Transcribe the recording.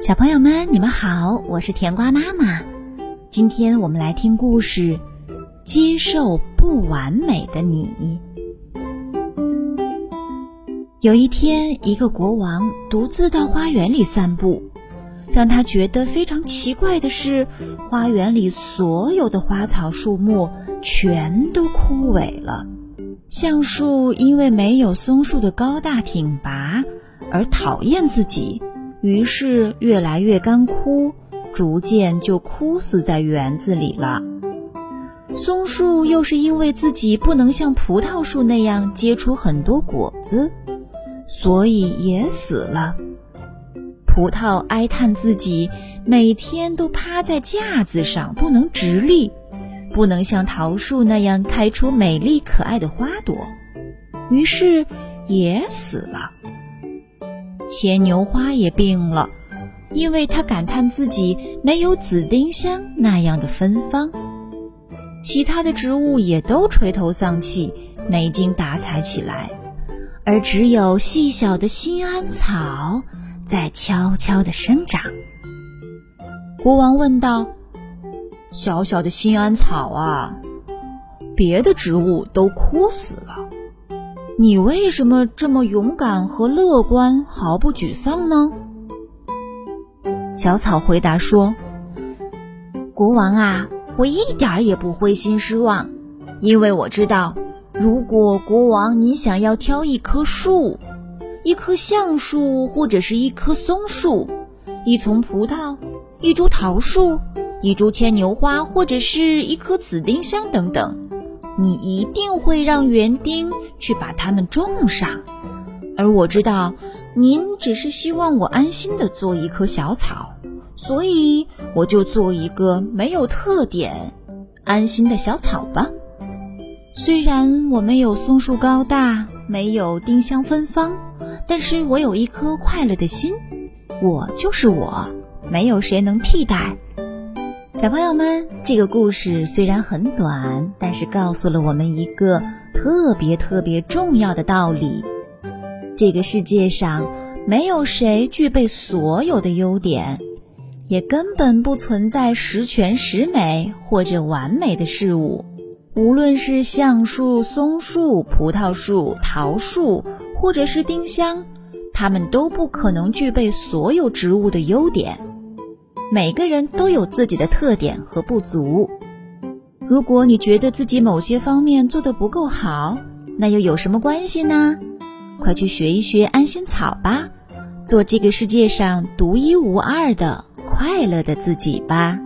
小朋友们，你们好，我是甜瓜妈妈。今天我们来听故事《接受不完美的你》。有一天，一个国王独自到花园里散步，让他觉得非常奇怪的是，花园里所有的花草树木全都枯萎了。橡树因为没有松树的高大挺拔而讨厌自己，于是越来越干枯，逐渐就枯死在园子里了。松树又是因为自己不能像葡萄树那样结出很多果子，所以也死了。葡萄哀叹自己每天都趴在架子上，不能直立。不能像桃树那样开出美丽可爱的花朵，于是也死了。牵牛花也病了，因为它感叹自己没有紫丁香那样的芬芳。其他的植物也都垂头丧气，没精打采起来，而只有细小的新安草在悄悄地生长。国王问道。小小的心安草啊，别的植物都枯死了，你为什么这么勇敢和乐观，毫不沮丧呢？小草回答说：“国王啊，我一点儿也不灰心失望，因为我知道，如果国王你想要挑一棵树，一棵橡树或者是一棵松树，一丛葡萄，一株桃树。”一株牵牛花，或者是一棵紫丁香等等，你一定会让园丁去把它们种上。而我知道，您只是希望我安心的做一棵小草，所以我就做一个没有特点、安心的小草吧。虽然我没有松树高大，没有丁香芬芳，但是我有一颗快乐的心。我就是我，没有谁能替代。小朋友们，这个故事虽然很短，但是告诉了我们一个特别特别重要的道理：这个世界上没有谁具备所有的优点，也根本不存在十全十美或者完美的事物。无论是橡树、松树、葡萄树、桃树，或者是丁香，它们都不可能具备所有植物的优点。每个人都有自己的特点和不足。如果你觉得自己某些方面做得不够好，那又有什么关系呢？快去学一学安心草吧，做这个世界上独一无二的快乐的自己吧。